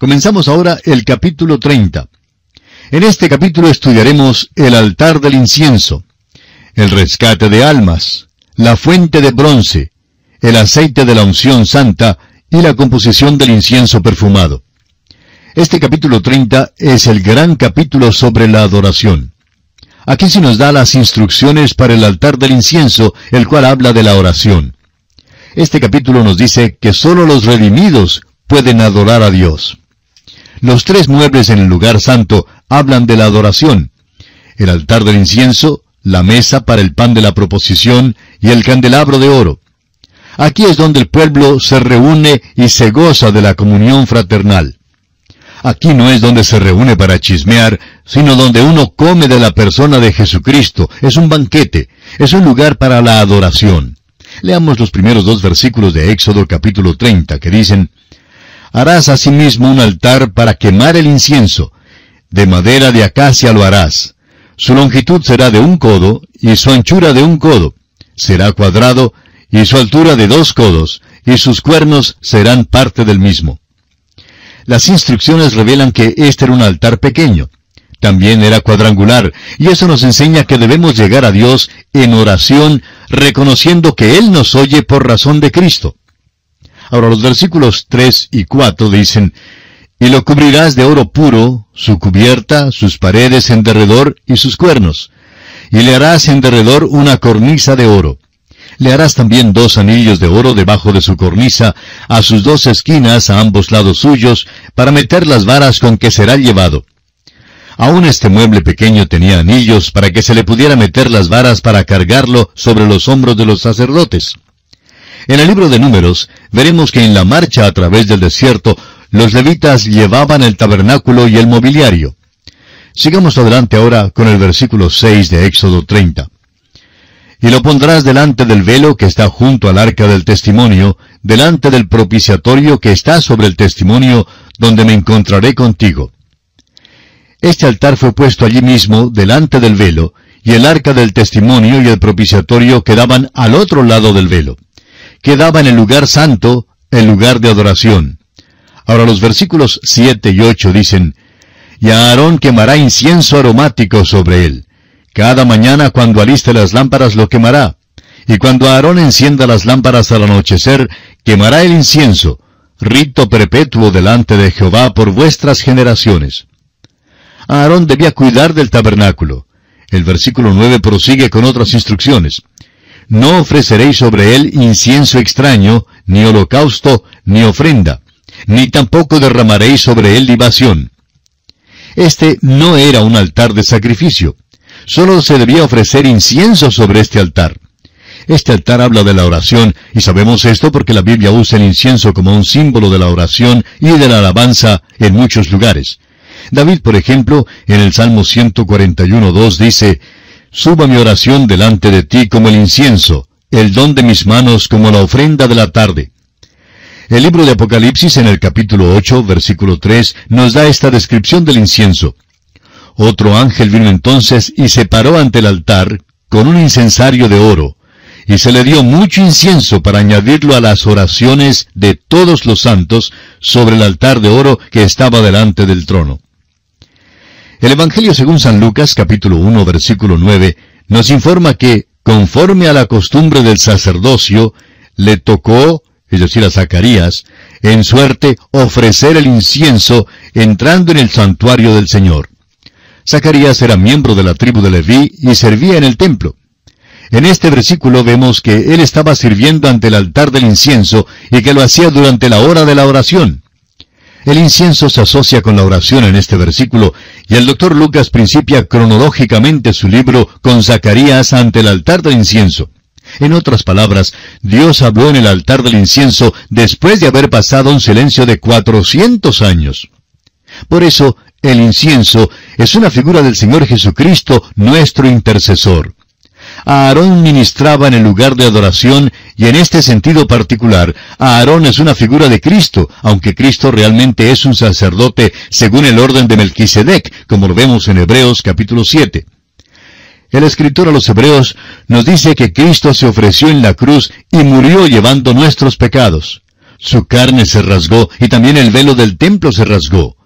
Comenzamos ahora el capítulo 30. En este capítulo estudiaremos el altar del incienso, el rescate de almas, la fuente de bronce, el aceite de la unción santa y la composición del incienso perfumado. Este capítulo 30 es el gran capítulo sobre la adoración. Aquí se nos da las instrucciones para el altar del incienso, el cual habla de la oración. Este capítulo nos dice que sólo los redimidos pueden adorar a Dios. Los tres muebles en el lugar santo hablan de la adoración. El altar del incienso, la mesa para el pan de la proposición y el candelabro de oro. Aquí es donde el pueblo se reúne y se goza de la comunión fraternal. Aquí no es donde se reúne para chismear, sino donde uno come de la persona de Jesucristo. Es un banquete, es un lugar para la adoración. Leamos los primeros dos versículos de Éxodo capítulo 30, que dicen, Harás asimismo un altar para quemar el incienso. De madera de acacia lo harás. Su longitud será de un codo y su anchura de un codo. Será cuadrado y su altura de dos codos, y sus cuernos serán parte del mismo. Las instrucciones revelan que este era un altar pequeño. También era cuadrangular, y eso nos enseña que debemos llegar a Dios en oración, reconociendo que Él nos oye por razón de Cristo. Ahora los versículos 3 y 4 dicen, Y lo cubrirás de oro puro, su cubierta, sus paredes en derredor y sus cuernos. Y le harás en derredor una cornisa de oro. Le harás también dos anillos de oro debajo de su cornisa, a sus dos esquinas a ambos lados suyos, para meter las varas con que será llevado. Aún este mueble pequeño tenía anillos para que se le pudiera meter las varas para cargarlo sobre los hombros de los sacerdotes. En el libro de números veremos que en la marcha a través del desierto los levitas llevaban el tabernáculo y el mobiliario. Sigamos adelante ahora con el versículo 6 de Éxodo 30. Y lo pondrás delante del velo que está junto al arca del testimonio, delante del propiciatorio que está sobre el testimonio, donde me encontraré contigo. Este altar fue puesto allí mismo, delante del velo, y el arca del testimonio y el propiciatorio quedaban al otro lado del velo quedaba en el lugar santo, el lugar de adoración. Ahora los versículos 7 y 8 dicen, Y Aarón quemará incienso aromático sobre él. Cada mañana cuando aliste las lámparas lo quemará. Y cuando Aarón encienda las lámparas al anochecer, quemará el incienso, rito perpetuo delante de Jehová por vuestras generaciones. Aarón debía cuidar del tabernáculo. El versículo 9 prosigue con otras instrucciones. No ofreceréis sobre él incienso extraño, ni holocausto, ni ofrenda, ni tampoco derramaréis sobre él libación. Este no era un altar de sacrificio. Solo se debía ofrecer incienso sobre este altar. Este altar habla de la oración, y sabemos esto porque la Biblia usa el incienso como un símbolo de la oración y de la alabanza en muchos lugares. David, por ejemplo, en el Salmo 141.2 dice, Suba mi oración delante de ti como el incienso, el don de mis manos como la ofrenda de la tarde. El libro de Apocalipsis en el capítulo 8, versículo 3, nos da esta descripción del incienso. Otro ángel vino entonces y se paró ante el altar con un incensario de oro, y se le dio mucho incienso para añadirlo a las oraciones de todos los santos sobre el altar de oro que estaba delante del trono. El Evangelio según San Lucas capítulo 1 versículo 9 nos informa que, conforme a la costumbre del sacerdocio, le tocó, es decir, a Zacarías, en suerte ofrecer el incienso entrando en el santuario del Señor. Zacarías era miembro de la tribu de Leví y servía en el templo. En este versículo vemos que él estaba sirviendo ante el altar del incienso y que lo hacía durante la hora de la oración. El incienso se asocia con la oración en este versículo, y el doctor Lucas principia cronológicamente su libro con Zacarías ante el altar del incienso. En otras palabras, Dios habló en el altar del incienso después de haber pasado un silencio de cuatrocientos años. Por eso, el incienso es una figura del Señor Jesucristo, nuestro intercesor. Aarón ministraba en el lugar de adoración y en este sentido particular, Aarón es una figura de Cristo, aunque Cristo realmente es un sacerdote según el orden de Melquisedec, como lo vemos en Hebreos capítulo 7. El escritor a los Hebreos nos dice que Cristo se ofreció en la cruz y murió llevando nuestros pecados. Su carne se rasgó y también el velo del templo se rasgó.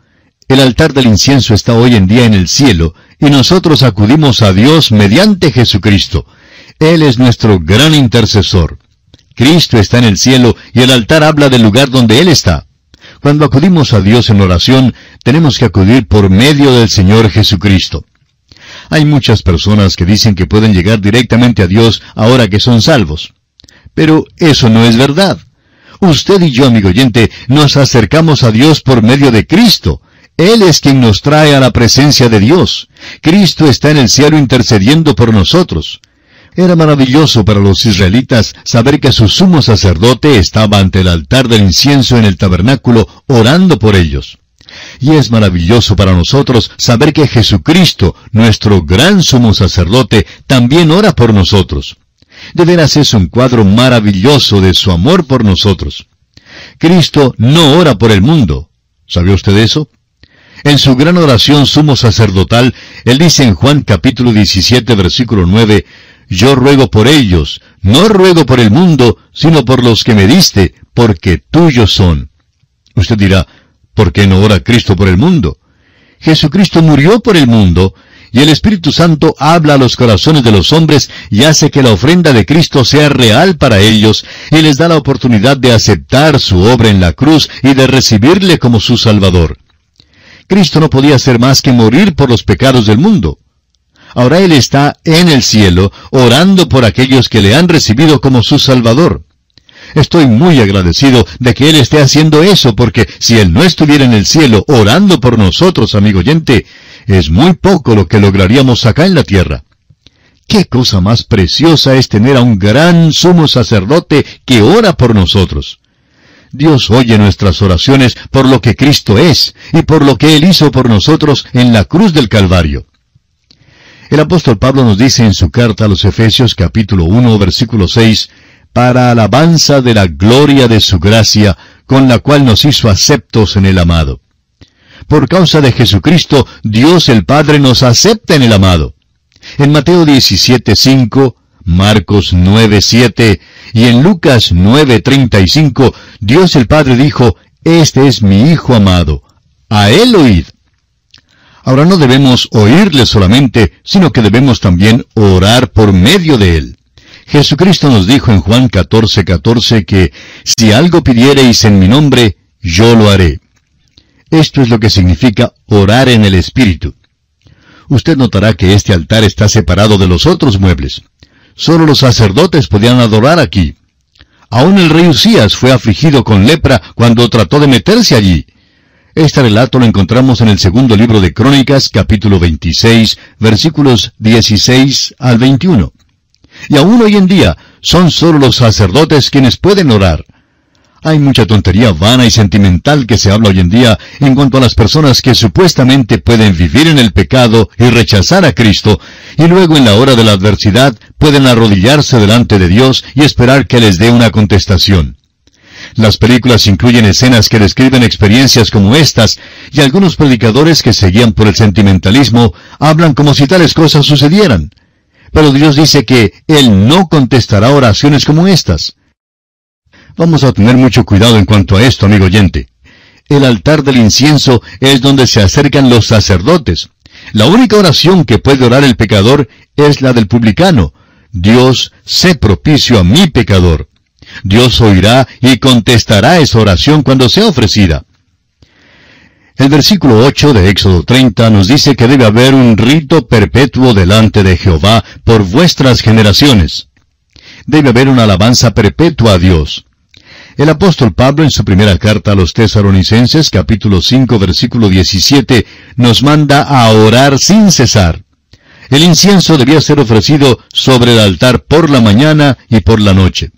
El altar del incienso está hoy en día en el cielo y nosotros acudimos a Dios mediante Jesucristo. Él es nuestro gran intercesor. Cristo está en el cielo y el altar habla del lugar donde Él está. Cuando acudimos a Dios en oración, tenemos que acudir por medio del Señor Jesucristo. Hay muchas personas que dicen que pueden llegar directamente a Dios ahora que son salvos. Pero eso no es verdad. Usted y yo, amigo oyente, nos acercamos a Dios por medio de Cristo. Él es quien nos trae a la presencia de Dios. Cristo está en el cielo intercediendo por nosotros. Era maravilloso para los israelitas saber que su sumo sacerdote estaba ante el altar del incienso en el tabernáculo orando por ellos. Y es maravilloso para nosotros saber que Jesucristo, nuestro gran sumo sacerdote, también ora por nosotros. De veras es un cuadro maravilloso de su amor por nosotros. Cristo no ora por el mundo. ¿Sabe usted eso? En su gran oración sumo sacerdotal, él dice en Juan capítulo 17 versículo 9, yo ruego por ellos, no ruego por el mundo, sino por los que me diste, porque tuyos son. Usted dirá, ¿por qué no ora Cristo por el mundo? Jesucristo murió por el mundo, y el Espíritu Santo habla a los corazones de los hombres y hace que la ofrenda de Cristo sea real para ellos, y les da la oportunidad de aceptar su obra en la cruz y de recibirle como su Salvador. Cristo no podía hacer más que morir por los pecados del mundo. Ahora Él está en el cielo orando por aquellos que le han recibido como su Salvador. Estoy muy agradecido de que Él esté haciendo eso, porque si Él no estuviera en el cielo orando por nosotros, amigo oyente, es muy poco lo que lograríamos acá en la tierra. Qué cosa más preciosa es tener a un gran sumo sacerdote que ora por nosotros. Dios oye nuestras oraciones por lo que Cristo es y por lo que Él hizo por nosotros en la cruz del Calvario. El apóstol Pablo nos dice en su carta a los Efesios capítulo 1 versículo 6, para alabanza de la gloria de su gracia, con la cual nos hizo aceptos en el amado. Por causa de Jesucristo, Dios el Padre nos acepta en el amado. En Mateo 17, 5, Marcos 9, 7 y en Lucas 9, 35, Dios el Padre dijo, Este es mi Hijo amado, a él oíd. Ahora no debemos oírle solamente, sino que debemos también orar por medio de él. Jesucristo nos dijo en Juan 14, 14 que si algo pidiereis en mi nombre, yo lo haré. Esto es lo que significa orar en el Espíritu. Usted notará que este altar está separado de los otros muebles. Solo los sacerdotes podían adorar aquí. Aún el rey Usías fue afligido con lepra cuando trató de meterse allí. Este relato lo encontramos en el segundo libro de Crónicas, capítulo 26, versículos 16 al 21. Y aún hoy en día son solo los sacerdotes quienes pueden orar. Hay mucha tontería vana y sentimental que se habla hoy en día en cuanto a las personas que supuestamente pueden vivir en el pecado y rechazar a Cristo, y luego en la hora de la adversidad pueden arrodillarse delante de Dios y esperar que les dé una contestación. Las películas incluyen escenas que describen experiencias como estas, y algunos predicadores que se guían por el sentimentalismo hablan como si tales cosas sucedieran. Pero Dios dice que Él no contestará oraciones como estas. Vamos a tener mucho cuidado en cuanto a esto, amigo oyente. El altar del incienso es donde se acercan los sacerdotes. La única oración que puede orar el pecador es la del publicano. Dios, sé propicio a mi pecador. Dios oirá y contestará esa oración cuando sea ofrecida. El versículo 8 de Éxodo 30 nos dice que debe haber un rito perpetuo delante de Jehová por vuestras generaciones. Debe haber una alabanza perpetua a Dios. El apóstol Pablo en su primera carta a los tesaronicenses, capítulo 5, versículo 17, nos manda a orar sin cesar. El incienso debía ser ofrecido sobre el altar por la mañana y por la noche.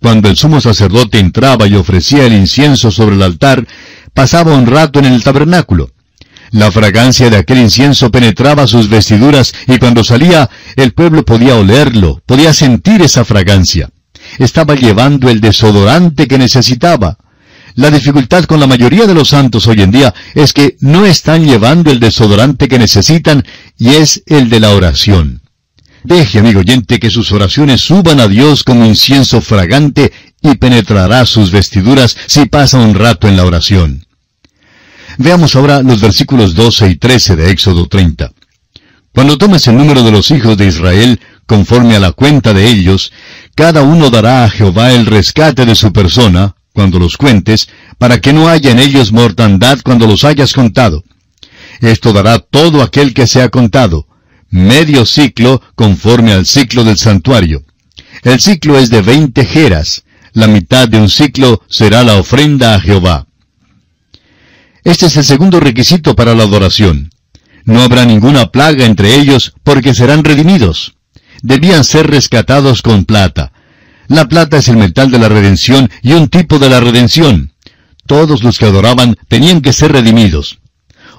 Cuando el sumo sacerdote entraba y ofrecía el incienso sobre el altar, pasaba un rato en el tabernáculo. La fragancia de aquel incienso penetraba sus vestiduras y cuando salía el pueblo podía olerlo, podía sentir esa fragancia. Estaba llevando el desodorante que necesitaba. La dificultad con la mayoría de los santos hoy en día es que no están llevando el desodorante que necesitan y es el de la oración. Deje, amigo oyente, que sus oraciones suban a Dios como incienso fragante y penetrará sus vestiduras si pasa un rato en la oración. Veamos ahora los versículos 12 y 13 de Éxodo 30. Cuando tomes el número de los hijos de Israel, conforme a la cuenta de ellos, cada uno dará a Jehová el rescate de su persona, cuando los cuentes, para que no haya en ellos mortandad cuando los hayas contado. Esto dará todo aquel que sea contado, medio ciclo conforme al ciclo del santuario. El ciclo es de veinte jeras, la mitad de un ciclo será la ofrenda a Jehová. Este es el segundo requisito para la adoración. No habrá ninguna plaga entre ellos porque serán redimidos. Debían ser rescatados con plata. La plata es el metal de la redención y un tipo de la redención. Todos los que adoraban tenían que ser redimidos.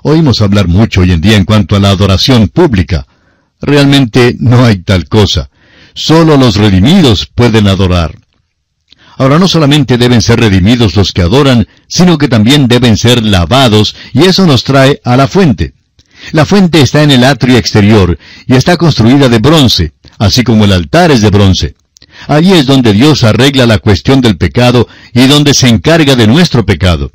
Oímos hablar mucho hoy en día en cuanto a la adoración pública. Realmente no hay tal cosa. Solo los redimidos pueden adorar. Ahora no solamente deben ser redimidos los que adoran, sino que también deben ser lavados, y eso nos trae a la fuente. La fuente está en el atrio exterior, y está construida de bronce, así como el altar es de bronce. Allí es donde Dios arregla la cuestión del pecado y donde se encarga de nuestro pecado.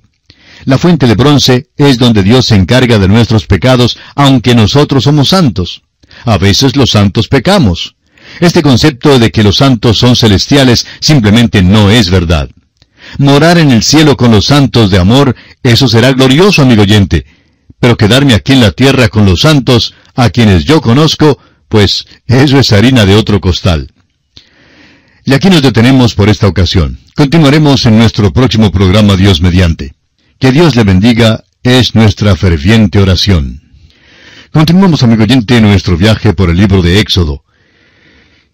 La fuente de bronce es donde Dios se encarga de nuestros pecados, aunque nosotros somos santos. A veces los santos pecamos. Este concepto de que los santos son celestiales simplemente no es verdad. Morar en el cielo con los santos de amor, eso será glorioso, amigo oyente. Pero quedarme aquí en la tierra con los santos, a quienes yo conozco, pues eso es harina de otro costal. Y aquí nos detenemos por esta ocasión. Continuaremos en nuestro próximo programa Dios mediante. Que Dios le bendiga es nuestra ferviente oración. Continuamos, amigo oyente, nuestro viaje por el libro de Éxodo.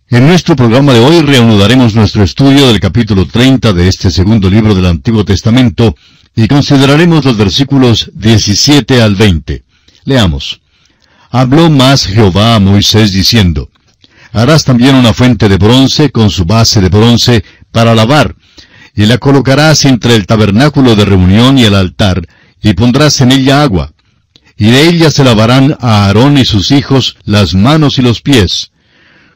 En nuestro programa de hoy reanudaremos nuestro estudio del capítulo 30 de este segundo libro del Antiguo Testamento y consideraremos los versículos 17 al 20. Leamos. Habló más Jehová a Moisés diciendo, Harás también una fuente de bronce con su base de bronce para lavar, y la colocarás entre el tabernáculo de reunión y el altar, y pondrás en ella agua. Y de ella se lavarán a Aarón y sus hijos las manos y los pies,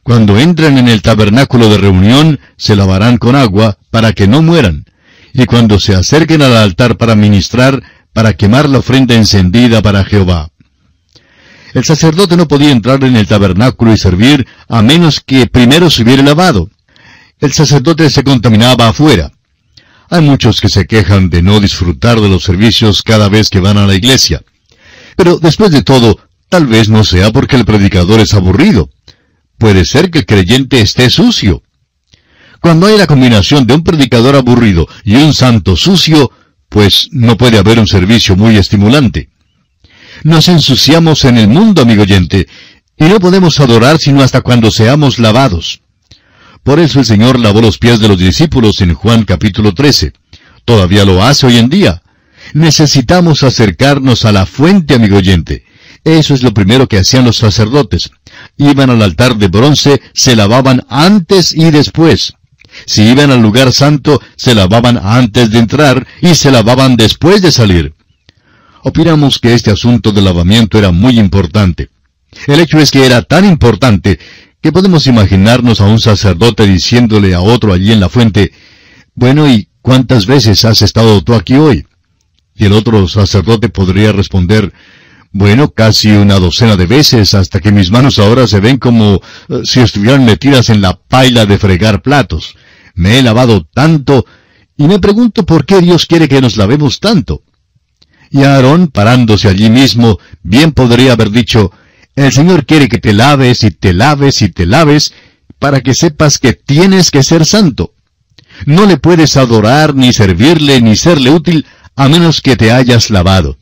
cuando entren en el tabernáculo de reunión, se lavarán con agua, para que no mueran. Y cuando se acerquen al altar para ministrar, para quemar la ofrenda encendida para Jehová. El sacerdote no podía entrar en el tabernáculo y servir a menos que primero se hubiera lavado. El sacerdote se contaminaba afuera. Hay muchos que se quejan de no disfrutar de los servicios cada vez que van a la iglesia. Pero después de todo, tal vez no sea porque el predicador es aburrido. Puede ser que el creyente esté sucio. Cuando hay la combinación de un predicador aburrido y un santo sucio, pues no puede haber un servicio muy estimulante. Nos ensuciamos en el mundo, amigo oyente, y no podemos adorar sino hasta cuando seamos lavados. Por eso el Señor lavó los pies de los discípulos en Juan capítulo 13. Todavía lo hace hoy en día. Necesitamos acercarnos a la fuente, amigo oyente. Eso es lo primero que hacían los sacerdotes iban al altar de bronce, se lavaban antes y después. Si iban al lugar santo, se lavaban antes de entrar y se lavaban después de salir. Opinamos que este asunto del lavamiento era muy importante. El hecho es que era tan importante que podemos imaginarnos a un sacerdote diciéndole a otro allí en la fuente, bueno, ¿y cuántas veces has estado tú aquí hoy? Y el otro sacerdote podría responder, bueno, casi una docena de veces, hasta que mis manos ahora se ven como eh, si estuvieran metidas en la paila de fregar platos. Me he lavado tanto, y me pregunto por qué Dios quiere que nos lavemos tanto. Y Aarón, parándose allí mismo, bien podría haber dicho, el Señor quiere que te laves y te laves y te laves, para que sepas que tienes que ser santo. No le puedes adorar, ni servirle, ni serle útil, a menos que te hayas lavado.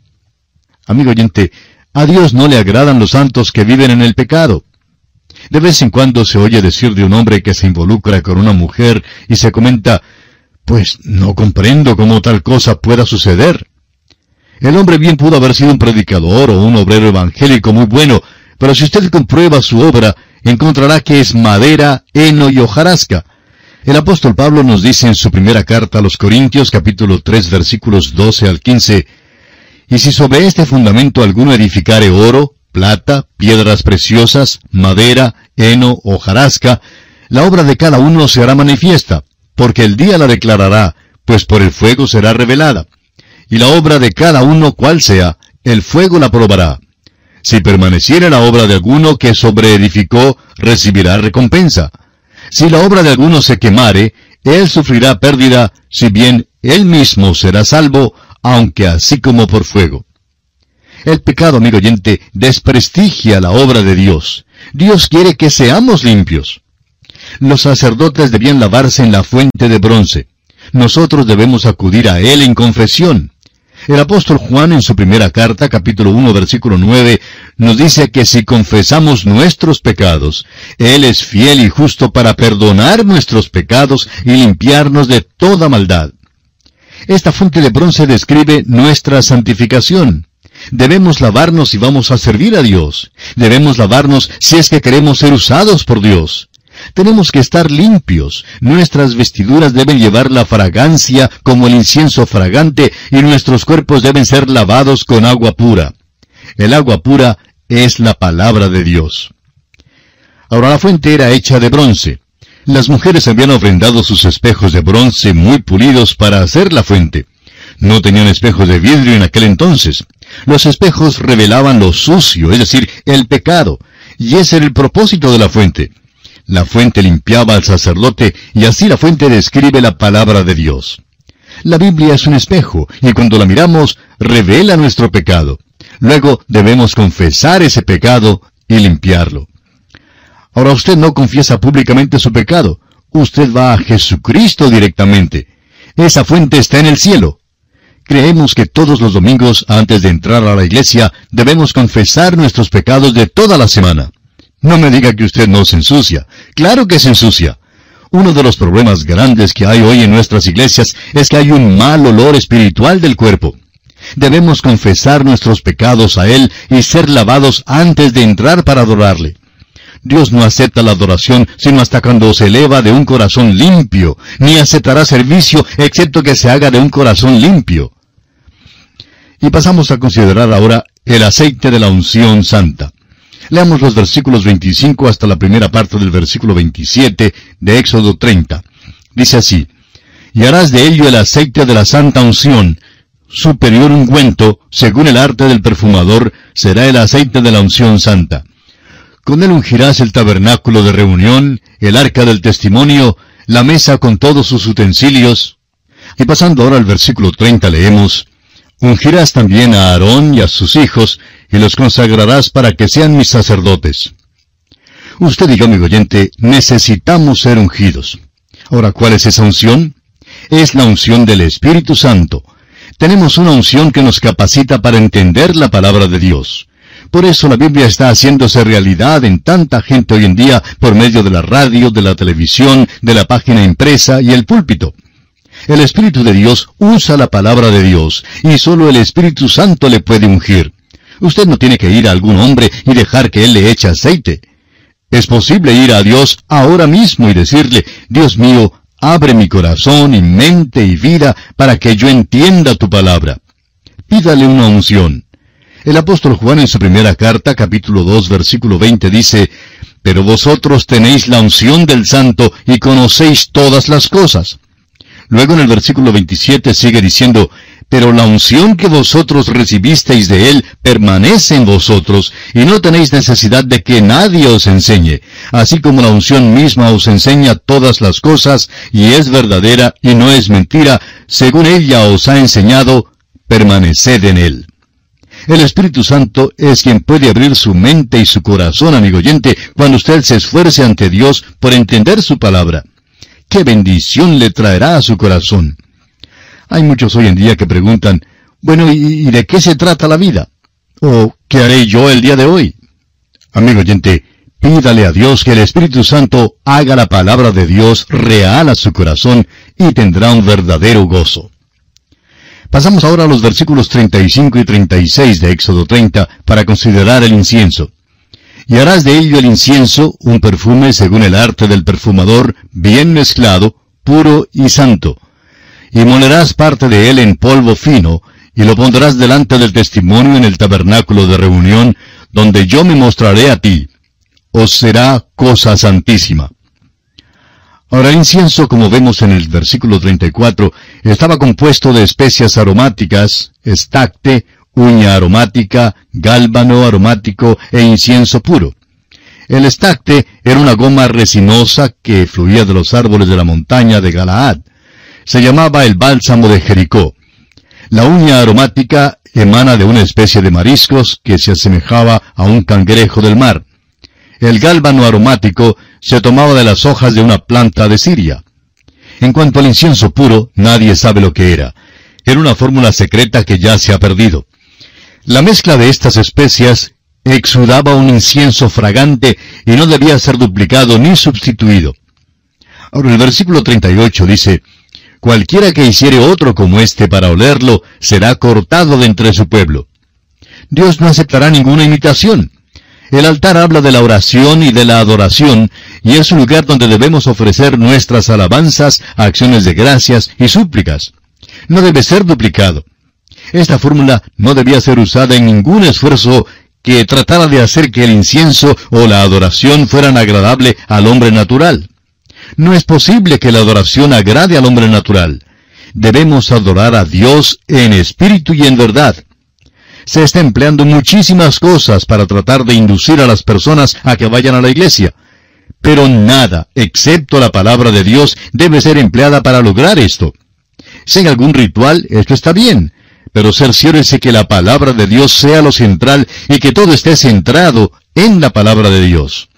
Amigo oyente, a Dios no le agradan los santos que viven en el pecado. De vez en cuando se oye decir de un hombre que se involucra con una mujer y se comenta, pues no comprendo cómo tal cosa pueda suceder. El hombre bien pudo haber sido un predicador o un obrero evangélico muy bueno, pero si usted comprueba su obra, encontrará que es madera, heno y hojarasca. El apóstol Pablo nos dice en su primera carta a los Corintios capítulo 3 versículos 12 al 15, y si sobre este fundamento alguno edificare oro, plata, piedras preciosas, madera, heno o jarasca, la obra de cada uno se hará manifiesta, porque el día la declarará, pues por el fuego será revelada. Y la obra de cada uno cual sea, el fuego la probará. Si permaneciera la obra de alguno que sobreedificó, recibirá recompensa. Si la obra de alguno se quemare, él sufrirá pérdida, si bien él mismo será salvo, aunque así como por fuego. El pecado, amigo oyente, desprestigia la obra de Dios. Dios quiere que seamos limpios. Los sacerdotes debían lavarse en la fuente de bronce. Nosotros debemos acudir a Él en confesión. El apóstol Juan en su primera carta, capítulo 1, versículo 9, nos dice que si confesamos nuestros pecados, Él es fiel y justo para perdonar nuestros pecados y limpiarnos de toda maldad. Esta fuente de bronce describe nuestra santificación. Debemos lavarnos si vamos a servir a Dios. Debemos lavarnos si es que queremos ser usados por Dios. Tenemos que estar limpios. Nuestras vestiduras deben llevar la fragancia como el incienso fragante y nuestros cuerpos deben ser lavados con agua pura. El agua pura es la palabra de Dios. Ahora la fuente era hecha de bronce. Las mujeres habían ofrendado sus espejos de bronce muy pulidos para hacer la fuente. No tenían espejos de vidrio en aquel entonces. Los espejos revelaban lo sucio, es decir, el pecado, y ese era el propósito de la fuente. La fuente limpiaba al sacerdote y así la fuente describe la palabra de Dios. La Biblia es un espejo y cuando la miramos revela nuestro pecado. Luego debemos confesar ese pecado y limpiarlo. Ahora usted no confiesa públicamente su pecado. Usted va a Jesucristo directamente. Esa fuente está en el cielo. Creemos que todos los domingos, antes de entrar a la iglesia, debemos confesar nuestros pecados de toda la semana. No me diga que usted no se ensucia. Claro que se ensucia. Uno de los problemas grandes que hay hoy en nuestras iglesias es que hay un mal olor espiritual del cuerpo. Debemos confesar nuestros pecados a Él y ser lavados antes de entrar para adorarle. Dios no acepta la adoración sino hasta cuando se eleva de un corazón limpio, ni aceptará servicio excepto que se haga de un corazón limpio. Y pasamos a considerar ahora el aceite de la unción santa. Leamos los versículos 25 hasta la primera parte del versículo 27 de Éxodo 30. Dice así, Y harás de ello el aceite de la santa unción, superior ungüento, según el arte del perfumador, será el aceite de la unción santa. Con él ungirás el tabernáculo de reunión, el arca del testimonio, la mesa con todos sus utensilios. Y pasando ahora al versículo 30 leemos, Ungirás también a Aarón y a sus hijos, y los consagrarás para que sean mis sacerdotes. Usted y yo, amigo oyente, necesitamos ser ungidos. Ahora, ¿cuál es esa unción? Es la unción del Espíritu Santo. Tenemos una unción que nos capacita para entender la palabra de Dios. Por eso la Biblia está haciéndose realidad en tanta gente hoy en día por medio de la radio, de la televisión, de la página impresa y el púlpito. El Espíritu de Dios usa la palabra de Dios y solo el Espíritu Santo le puede ungir. Usted no tiene que ir a algún hombre y dejar que él le eche aceite. Es posible ir a Dios ahora mismo y decirle, Dios mío, abre mi corazón y mente y vida para que yo entienda tu palabra. Pídale una unción. El apóstol Juan en su primera carta, capítulo 2, versículo 20 dice, Pero vosotros tenéis la unción del santo y conocéis todas las cosas. Luego en el versículo 27 sigue diciendo, pero la unción que vosotros recibisteis de Él permanece en vosotros, y no tenéis necesidad de que nadie os enseñe, así como la unción misma os enseña todas las cosas, y es verdadera y no es mentira, según ella os ha enseñado, permaneced en Él. El Espíritu Santo es quien puede abrir su mente y su corazón, amigo oyente, cuando usted se esfuerce ante Dios por entender su palabra. ¡Qué bendición le traerá a su corazón! Hay muchos hoy en día que preguntan, bueno, ¿y, de qué se trata la vida? ¿O qué haré yo el día de hoy? Amigo oyente, pídale a Dios que el Espíritu Santo haga la palabra de Dios real a su corazón y tendrá un verdadero gozo. Pasamos ahora a los versículos 35 y 36 de Éxodo 30 para considerar el incienso. Y harás de ello el incienso un perfume según el arte del perfumador, bien mezclado, puro y santo y molerás parte de él en polvo fino, y lo pondrás delante del testimonio en el tabernáculo de reunión, donde yo me mostraré a ti. Os será cosa santísima. Ahora el incienso, como vemos en el versículo 34, estaba compuesto de especias aromáticas, estacte, uña aromática, gálbano aromático e incienso puro. El estacte era una goma resinosa que fluía de los árboles de la montaña de Galaad. Se llamaba el bálsamo de Jericó. La uña aromática emana de una especie de mariscos que se asemejaba a un cangrejo del mar. El gálbano aromático se tomaba de las hojas de una planta de Siria. En cuanto al incienso puro, nadie sabe lo que era. Era una fórmula secreta que ya se ha perdido. La mezcla de estas especias exudaba un incienso fragante y no debía ser duplicado ni sustituido. Ahora el versículo 38 dice, Cualquiera que hiciere otro como este para olerlo, será cortado de entre su pueblo. Dios no aceptará ninguna imitación. El altar habla de la oración y de la adoración, y es un lugar donde debemos ofrecer nuestras alabanzas, acciones de gracias y súplicas. No debe ser duplicado. Esta fórmula no debía ser usada en ningún esfuerzo que tratara de hacer que el incienso o la adoración fueran agradable al hombre natural. No es posible que la adoración agrade al hombre natural. Debemos adorar a Dios en espíritu y en verdad se está empleando muchísimas cosas para tratar de inducir a las personas a que vayan a la iglesia. Pero nada, excepto la palabra de Dios, debe ser empleada para lograr esto. Si hay algún ritual, esto está bien, pero cerciórese que la palabra de Dios sea lo central y que todo esté centrado en la palabra de Dios.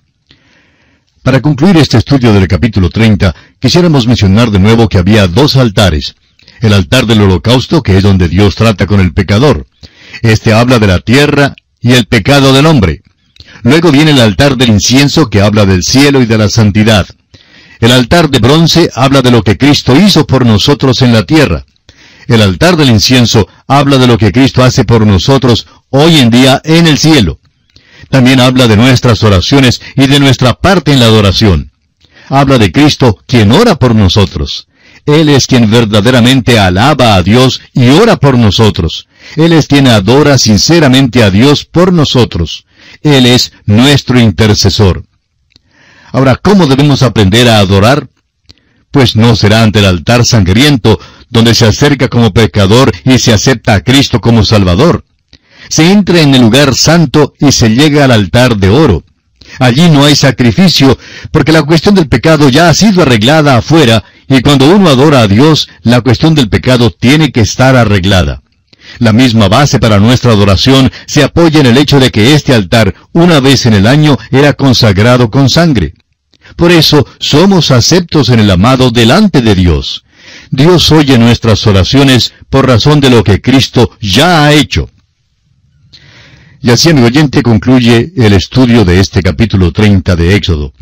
Para concluir este estudio del capítulo 30, quisiéramos mencionar de nuevo que había dos altares. El altar del holocausto, que es donde Dios trata con el pecador, este habla de la tierra y el pecado del hombre. Luego viene el altar del incienso que habla del cielo y de la santidad. El altar de bronce habla de lo que Cristo hizo por nosotros en la tierra. El altar del incienso habla de lo que Cristo hace por nosotros hoy en día en el cielo. También habla de nuestras oraciones y de nuestra parte en la adoración. Habla de Cristo quien ora por nosotros. Él es quien verdaderamente alaba a Dios y ora por nosotros. Él es quien adora sinceramente a Dios por nosotros. Él es nuestro intercesor. Ahora, ¿cómo debemos aprender a adorar? Pues no será ante el altar sangriento, donde se acerca como pecador y se acepta a Cristo como Salvador. Se entra en el lugar santo y se llega al altar de oro. Allí no hay sacrificio, porque la cuestión del pecado ya ha sido arreglada afuera y cuando uno adora a Dios, la cuestión del pecado tiene que estar arreglada. La misma base para nuestra adoración se apoya en el hecho de que este altar, una vez en el año, era consagrado con sangre. Por eso somos aceptos en el amado delante de Dios. Dios oye nuestras oraciones por razón de lo que Cristo ya ha hecho. Y así, mi oyente, concluye el estudio de este capítulo 30 de Éxodo.